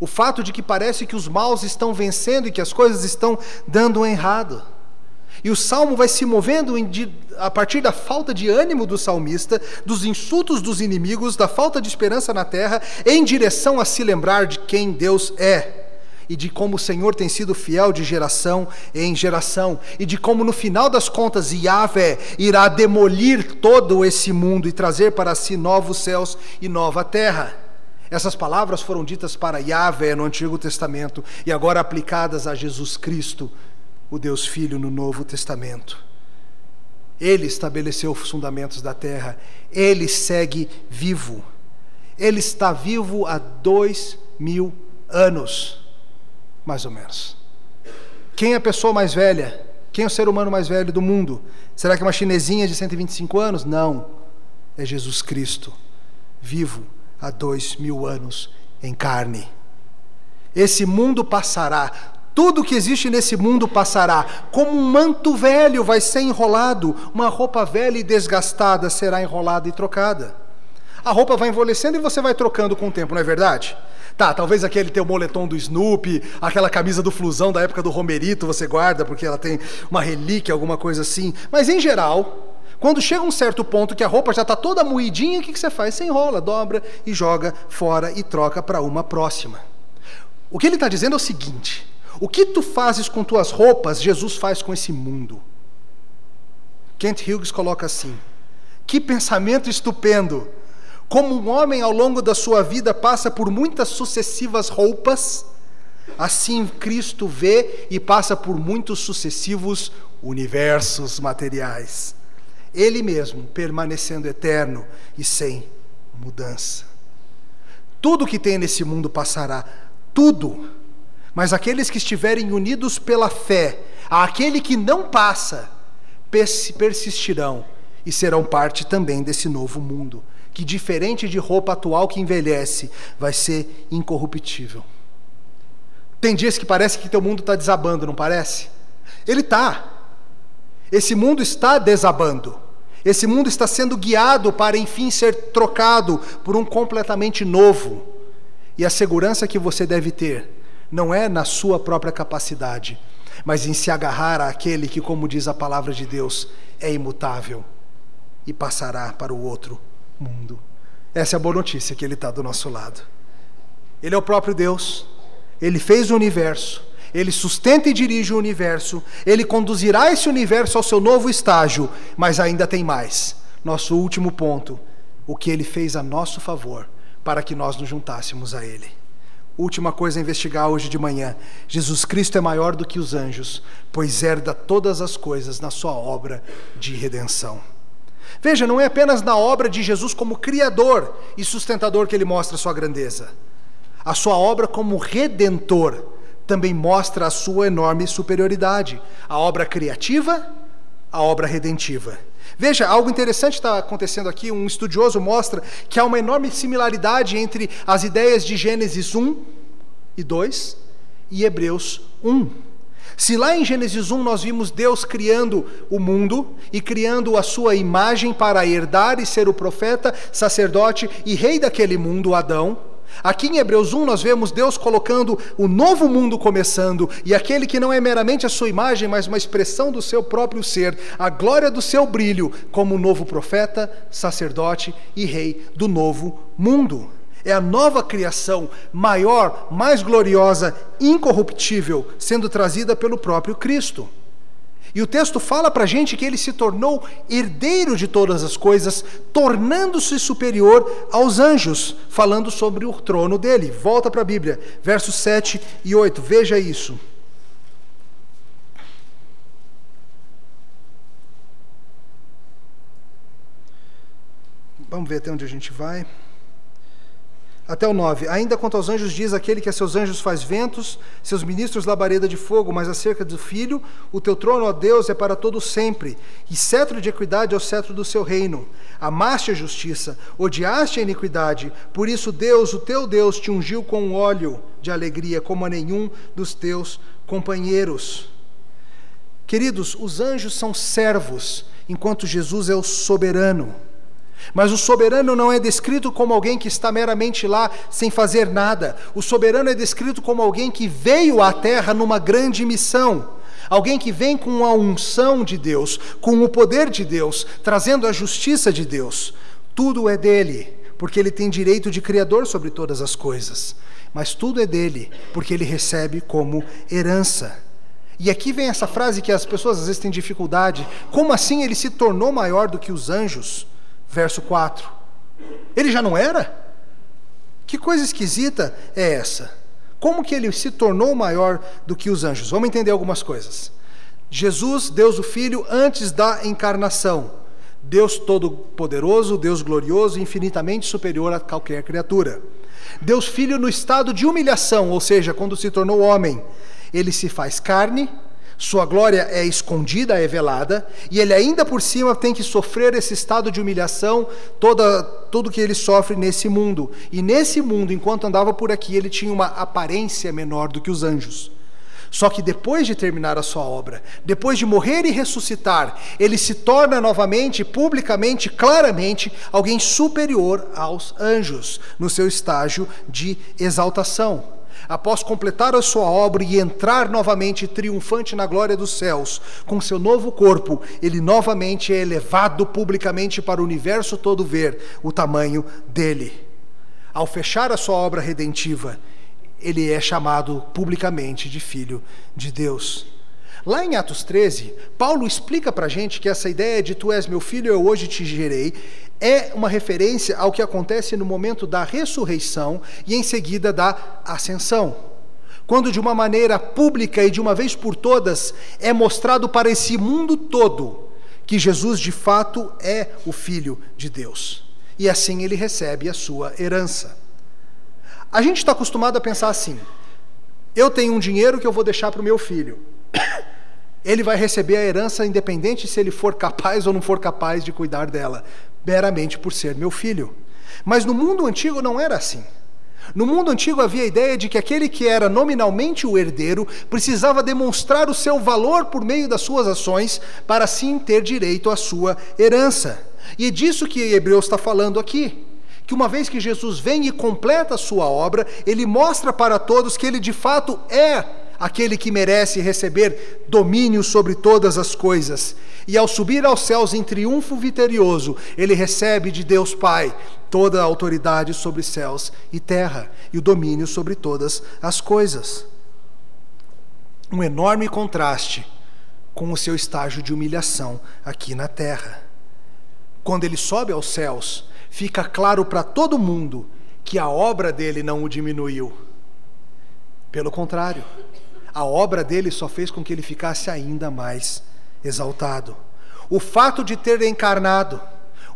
o fato de que parece que os maus estão vencendo e que as coisas estão dando errado. E o salmo vai se movendo a partir da falta de ânimo do salmista, dos insultos dos inimigos, da falta de esperança na terra, em direção a se lembrar de quem Deus é e de como o Senhor tem sido fiel de geração em geração, e de como no final das contas Yahvé irá demolir todo esse mundo e trazer para si novos céus e nova terra. Essas palavras foram ditas para Yahvé no Antigo Testamento e agora aplicadas a Jesus Cristo, o Deus Filho, no Novo Testamento. Ele estabeleceu os fundamentos da terra, ele segue vivo. Ele está vivo há dois mil anos, mais ou menos. Quem é a pessoa mais velha? Quem é o ser humano mais velho do mundo? Será que é uma chinesinha de 125 anos? Não. É Jesus Cristo, vivo há dois mil anos em carne. Esse mundo passará, tudo que existe nesse mundo passará, como um manto velho vai ser enrolado, uma roupa velha e desgastada será enrolada e trocada. A roupa vai envelhecendo e você vai trocando com o tempo, não é verdade? Tá, talvez aquele teu moletom do Snoopy, aquela camisa do Flusão da época do Romerito você guarda porque ela tem uma relíquia, alguma coisa assim. Mas em geral, quando chega um certo ponto que a roupa já está toda moidinha, o que, que você faz? Você enrola, dobra e joga fora e troca para uma próxima. O que ele está dizendo é o seguinte: o que tu fazes com tuas roupas, Jesus faz com esse mundo. Kent Hughes coloca assim: que pensamento estupendo! Como um homem ao longo da sua vida passa por muitas sucessivas roupas, assim Cristo vê e passa por muitos sucessivos universos materiais. Ele mesmo permanecendo eterno e sem mudança. Tudo que tem nesse mundo passará, tudo. Mas aqueles que estiverem unidos pela fé, aquele que não passa, persistirão e serão parte também desse novo mundo, que diferente de roupa atual que envelhece, vai ser incorruptível. Tem dias que parece que teu mundo está desabando, não parece? Ele está. Esse mundo está desabando. Esse mundo está sendo guiado para enfim ser trocado por um completamente novo. E a segurança que você deve ter não é na sua própria capacidade, mas em se agarrar àquele que, como diz a palavra de Deus, é imutável e passará para o outro mundo. Essa é a boa notícia que Ele está do nosso lado. Ele é o próprio Deus, Ele fez o universo, ele sustenta e dirige o universo, ele conduzirá esse universo ao seu novo estágio, mas ainda tem mais. Nosso último ponto, o que ele fez a nosso favor para que nós nos juntássemos a ele. Última coisa a investigar hoje de manhã: Jesus Cristo é maior do que os anjos, pois herda todas as coisas na sua obra de redenção. Veja, não é apenas na obra de Jesus como Criador e sustentador que ele mostra a sua grandeza, a sua obra como Redentor também mostra a sua enorme superioridade. A obra criativa, a obra redentiva. Veja, algo interessante está acontecendo aqui. Um estudioso mostra que há uma enorme similaridade entre as ideias de Gênesis 1 e 2 e Hebreus 1. Se lá em Gênesis 1 nós vimos Deus criando o mundo e criando a sua imagem para herdar e ser o profeta, sacerdote e rei daquele mundo, Adão, Aqui em Hebreus 1 nós vemos Deus colocando o novo mundo começando e aquele que não é meramente a sua imagem, mas uma expressão do seu próprio ser, a glória do seu brilho, como novo profeta, sacerdote e rei do novo mundo. É a nova criação, maior, mais gloriosa, incorruptível, sendo trazida pelo próprio Cristo. E o texto fala para a gente que ele se tornou herdeiro de todas as coisas, tornando-se superior aos anjos, falando sobre o trono dele. Volta para a Bíblia, versos 7 e 8, veja isso. Vamos ver até onde a gente vai. Até o 9. Ainda quanto aos anjos, diz aquele que a seus anjos faz ventos, seus ministros labareda de fogo, mas acerca do filho, o teu trono, ó Deus, é para todo sempre, e cetro de equidade é o cetro do seu reino. Amaste a justiça, odiaste a iniquidade, por isso Deus, o teu Deus, te ungiu com óleo de alegria, como a nenhum dos teus companheiros. Queridos, os anjos são servos, enquanto Jesus é o soberano. Mas o soberano não é descrito como alguém que está meramente lá sem fazer nada. O soberano é descrito como alguém que veio à terra numa grande missão. Alguém que vem com a unção de Deus, com o poder de Deus, trazendo a justiça de Deus. Tudo é dele, porque ele tem direito de criador sobre todas as coisas. Mas tudo é dele, porque ele recebe como herança. E aqui vem essa frase que as pessoas às vezes têm dificuldade: como assim ele se tornou maior do que os anjos? Verso 4. Ele já não era? Que coisa esquisita é essa? Como que ele se tornou maior do que os anjos? Vamos entender algumas coisas. Jesus, Deus o Filho, antes da encarnação, Deus todo-poderoso, Deus glorioso, infinitamente superior a qualquer criatura. Deus Filho no estado de humilhação, ou seja, quando se tornou homem, ele se faz carne, sua glória é escondida, é velada, e ele ainda por cima tem que sofrer esse estado de humilhação, toda, tudo que ele sofre nesse mundo. E nesse mundo, enquanto andava por aqui, ele tinha uma aparência menor do que os anjos. Só que depois de terminar a sua obra, depois de morrer e ressuscitar, ele se torna novamente, publicamente, claramente, alguém superior aos anjos, no seu estágio de exaltação após completar a sua obra e entrar novamente triunfante na glória dos céus, com seu novo corpo, ele novamente é elevado publicamente para o universo todo ver o tamanho dele. Ao fechar a sua obra redentiva, ele é chamado publicamente de Filho de Deus. Lá em Atos 13, Paulo explica para a gente que essa ideia de tu és meu filho, eu hoje te gerei, é uma referência ao que acontece no momento da ressurreição e em seguida da ascensão. Quando, de uma maneira pública e de uma vez por todas, é mostrado para esse mundo todo que Jesus de fato é o Filho de Deus. E assim ele recebe a sua herança. A gente está acostumado a pensar assim: eu tenho um dinheiro que eu vou deixar para o meu filho. Ele vai receber a herança independente se ele for capaz ou não for capaz de cuidar dela meramente por ser meu filho. Mas no mundo antigo não era assim. No mundo antigo havia a ideia de que aquele que era nominalmente o herdeiro precisava demonstrar o seu valor por meio das suas ações para assim ter direito à sua herança. E é disso que Hebreus está falando aqui. Que uma vez que Jesus vem e completa a sua obra, ele mostra para todos que ele de fato é aquele que merece receber domínio sobre todas as coisas. E ao subir aos céus em triunfo vitorioso, ele recebe de Deus Pai toda a autoridade sobre céus e terra e o domínio sobre todas as coisas. Um enorme contraste com o seu estágio de humilhação aqui na terra. Quando ele sobe aos céus, fica claro para todo mundo que a obra dele não o diminuiu. Pelo contrário, a obra dele só fez com que ele ficasse ainda mais exaltado. O fato de ter encarnado,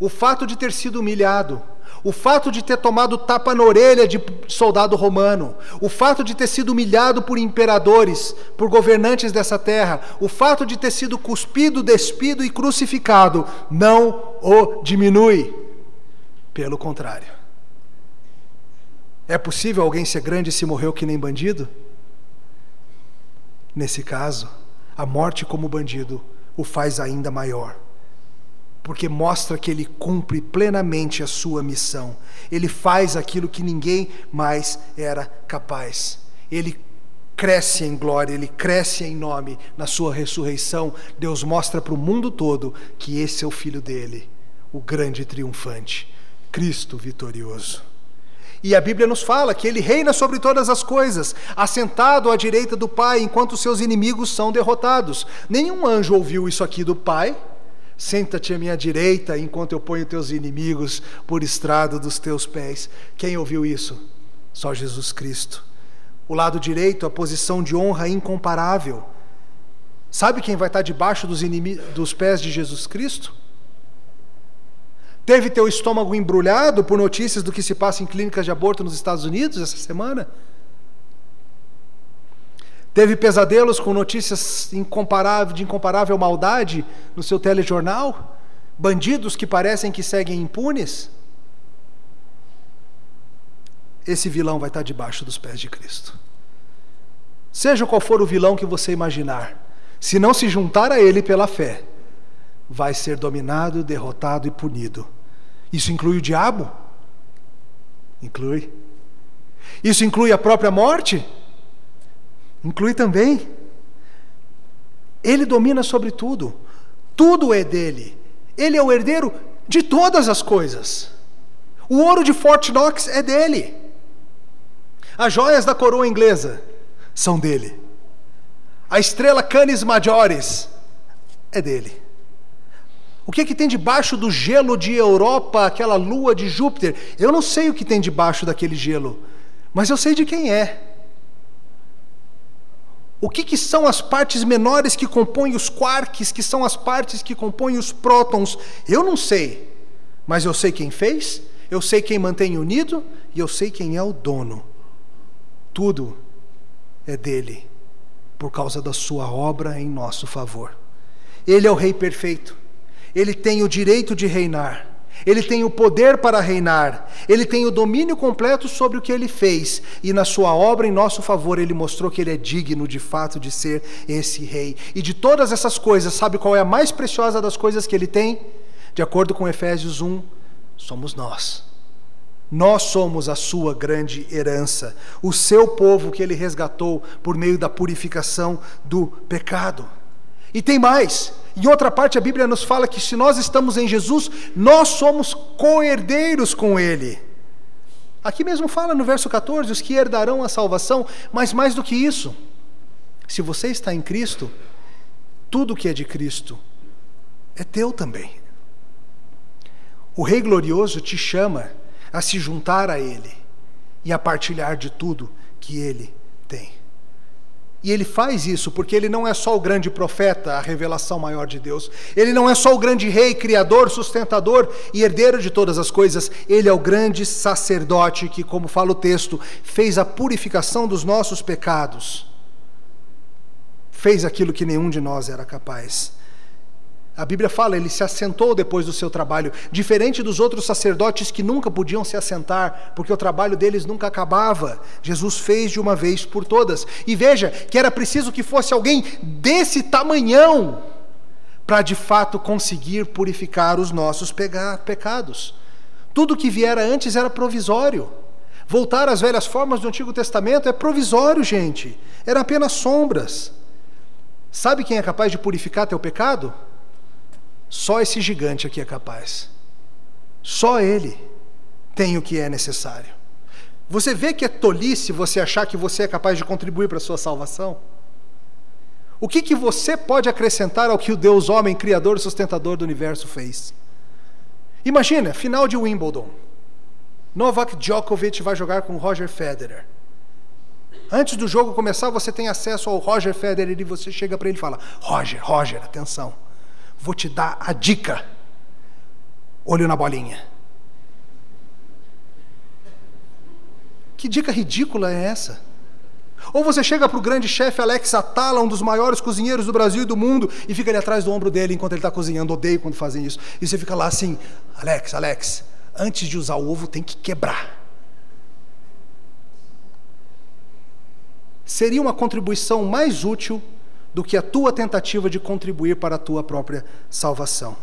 o fato de ter sido humilhado, o fato de ter tomado tapa na orelha de soldado romano, o fato de ter sido humilhado por imperadores, por governantes dessa terra, o fato de ter sido cuspido, despido e crucificado, não o diminui. Pelo contrário. É possível alguém ser grande se morreu que nem bandido? Nesse caso, a morte como bandido o faz ainda maior. porque mostra que ele cumpre plenamente a sua missão. Ele faz aquilo que ninguém mais era capaz. Ele cresce em glória, ele cresce em nome na sua ressurreição. Deus mostra para o mundo todo que esse é o filho dele, o grande triunfante, Cristo vitorioso. E a Bíblia nos fala que ele reina sobre todas as coisas, assentado à direita do Pai, enquanto seus inimigos são derrotados. Nenhum anjo ouviu isso aqui do Pai. Senta-te à minha direita enquanto eu ponho teus inimigos por estrado dos teus pés. Quem ouviu isso? Só Jesus Cristo. O lado direito, a posição de honra incomparável. Sabe quem vai estar debaixo dos, dos pés de Jesus Cristo? Teve teu estômago embrulhado por notícias do que se passa em clínicas de aborto nos Estados Unidos essa semana? Teve pesadelos com notícias incomparável, de incomparável maldade no seu telejornal? Bandidos que parecem que seguem impunes? Esse vilão vai estar debaixo dos pés de Cristo. Seja qual for o vilão que você imaginar, se não se juntar a ele pela fé, vai ser dominado, derrotado e punido. Isso inclui o diabo? Inclui. Isso inclui a própria morte? Inclui também. Ele domina sobre tudo. Tudo é dele. Ele é o herdeiro de todas as coisas. O ouro de Fort Knox é dele. As joias da coroa inglesa são dele. A estrela Canis Majores é dele. O que, é que tem debaixo do gelo de Europa, aquela lua de Júpiter? Eu não sei o que tem debaixo daquele gelo, mas eu sei de quem é. O que, que, são as partes menores que compõem os quarks, que são as partes que compõem os prótons? Eu não sei, mas eu sei quem fez, eu sei quem mantém unido e eu sei quem é o dono. Tudo é dele, por causa da sua obra em nosso favor. Ele é o Rei perfeito. Ele tem o direito de reinar. Ele tem o poder para reinar. Ele tem o domínio completo sobre o que ele fez. E na sua obra em nosso favor, ele mostrou que ele é digno de fato de ser esse rei. E de todas essas coisas, sabe qual é a mais preciosa das coisas que ele tem? De acordo com Efésios 1, somos nós. Nós somos a sua grande herança, o seu povo que ele resgatou por meio da purificação do pecado. E tem mais. Em outra parte, a Bíblia nos fala que se nós estamos em Jesus, nós somos co-herdeiros com Ele. Aqui mesmo fala no verso 14: os que herdarão a salvação, mas mais do que isso, se você está em Cristo, tudo que é de Cristo é teu também. O Rei Glorioso te chama a se juntar a Ele e a partilhar de tudo que Ele tem. E ele faz isso porque ele não é só o grande profeta, a revelação maior de Deus. Ele não é só o grande rei, criador, sustentador e herdeiro de todas as coisas. Ele é o grande sacerdote que, como fala o texto, fez a purificação dos nossos pecados. Fez aquilo que nenhum de nós era capaz. A Bíblia fala, ele se assentou depois do seu trabalho, diferente dos outros sacerdotes que nunca podiam se assentar, porque o trabalho deles nunca acabava. Jesus fez de uma vez por todas. E veja que era preciso que fosse alguém desse tamanhão para de fato conseguir purificar os nossos pecados. Tudo que viera antes era provisório. Voltar às velhas formas do Antigo Testamento é provisório, gente. Eram apenas sombras. Sabe quem é capaz de purificar teu pecado? Só esse gigante aqui é capaz. Só ele tem o que é necessário. Você vê que é tolice você achar que você é capaz de contribuir para a sua salvação? O que, que você pode acrescentar ao que o Deus homem, criador e sustentador do universo fez? Imagina, final de Wimbledon. Novak Djokovic vai jogar com Roger Federer. Antes do jogo começar, você tem acesso ao Roger Federer e você chega para ele e fala: Roger, Roger, atenção vou te dar a dica. Olho na bolinha. Que dica ridícula é essa? Ou você chega para o grande chefe Alex Atala, um dos maiores cozinheiros do Brasil e do mundo, e fica ali atrás do ombro dele enquanto ele está cozinhando. Odeio quando fazem isso. E você fica lá assim: Alex, Alex, antes de usar o ovo tem que quebrar. Seria uma contribuição mais útil do que a tua tentativa de contribuir para a tua própria salvação.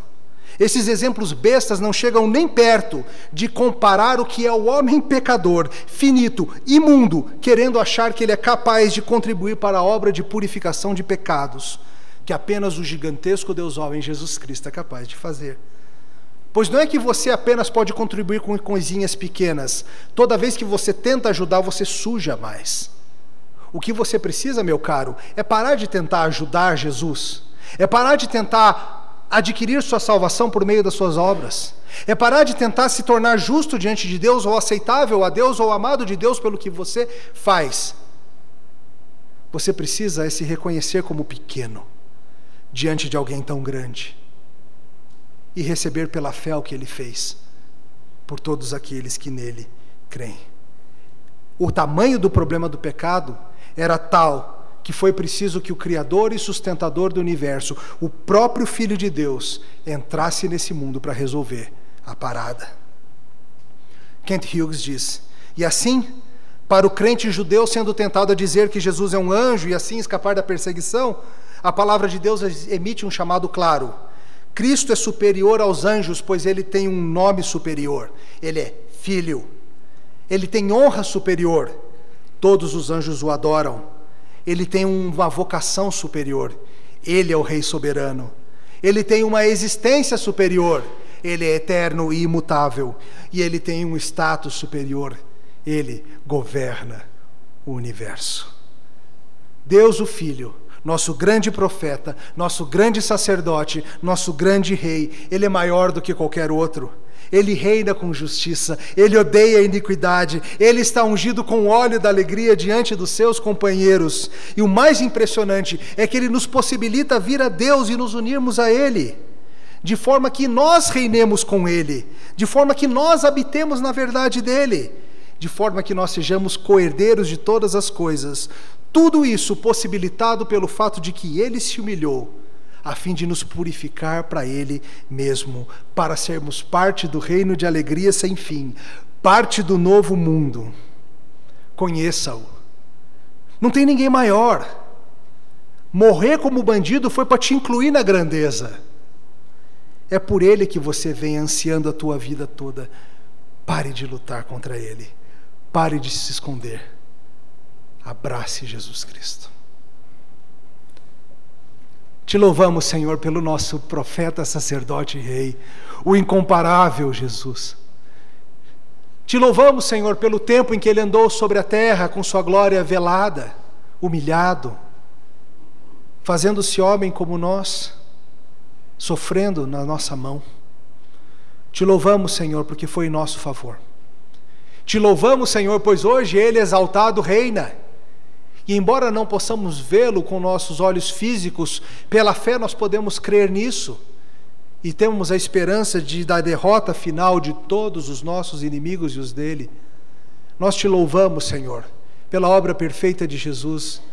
Esses exemplos bestas não chegam nem perto de comparar o que é o homem pecador, finito, imundo, querendo achar que ele é capaz de contribuir para a obra de purificação de pecados, que apenas o gigantesco Deus homem Jesus Cristo é capaz de fazer. Pois não é que você apenas pode contribuir com coisinhas pequenas. Toda vez que você tenta ajudar, você suja mais. O que você precisa, meu caro, é parar de tentar ajudar Jesus. É parar de tentar adquirir sua salvação por meio das suas obras. É parar de tentar se tornar justo diante de Deus, ou aceitável a Deus, ou amado de Deus pelo que você faz. Você precisa é se reconhecer como pequeno diante de alguém tão grande e receber pela fé o que ele fez por todos aqueles que nele creem. O tamanho do problema do pecado era tal que foi preciso que o Criador e sustentador do universo, o próprio Filho de Deus, entrasse nesse mundo para resolver a parada. Kent Hughes diz: E assim, para o crente judeu sendo tentado a dizer que Jesus é um anjo e assim escapar da perseguição, a palavra de Deus emite um chamado claro Cristo é superior aos anjos, pois ele tem um nome superior. Ele é filho. Ele tem honra superior. Todos os anjos o adoram. Ele tem uma vocação superior. Ele é o Rei soberano. Ele tem uma existência superior. Ele é eterno e imutável. E ele tem um status superior. Ele governa o universo. Deus, o Filho, nosso grande profeta, nosso grande sacerdote, nosso grande rei, ele é maior do que qualquer outro. Ele reina com justiça, ele odeia a iniquidade, ele está ungido com óleo da alegria diante dos seus companheiros. E o mais impressionante é que ele nos possibilita vir a Deus e nos unirmos a ele, de forma que nós reinemos com ele, de forma que nós habitemos na verdade dele, de forma que nós sejamos coerdeiros de todas as coisas, tudo isso possibilitado pelo fato de que ele se humilhou, a fim de nos purificar para ele mesmo, para sermos parte do reino de alegria sem fim, parte do novo mundo. Conheça-o. Não tem ninguém maior. Morrer como bandido foi para te incluir na grandeza. É por ele que você vem ansiando a tua vida toda. Pare de lutar contra ele. Pare de se esconder abrace Jesus Cristo. Te louvamos, Senhor, pelo nosso profeta, sacerdote e rei, o incomparável Jesus. Te louvamos, Senhor, pelo tempo em que ele andou sobre a terra com sua glória velada, humilhado, fazendo-se homem como nós, sofrendo na nossa mão. Te louvamos, Senhor, porque foi em nosso favor. Te louvamos, Senhor, pois hoje ele exaltado reina e embora não possamos vê-lo com nossos olhos físicos, pela fé nós podemos crer nisso. E temos a esperança de da derrota final de todos os nossos inimigos e os dele. Nós te louvamos, Senhor, pela obra perfeita de Jesus.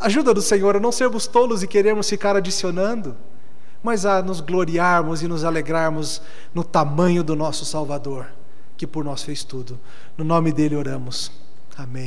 Ajuda-nos, Senhor, a não sermos tolos e queremos ficar adicionando, mas a nos gloriarmos e nos alegrarmos no tamanho do nosso Salvador, que por nós fez tudo. No nome dele oramos. Amém.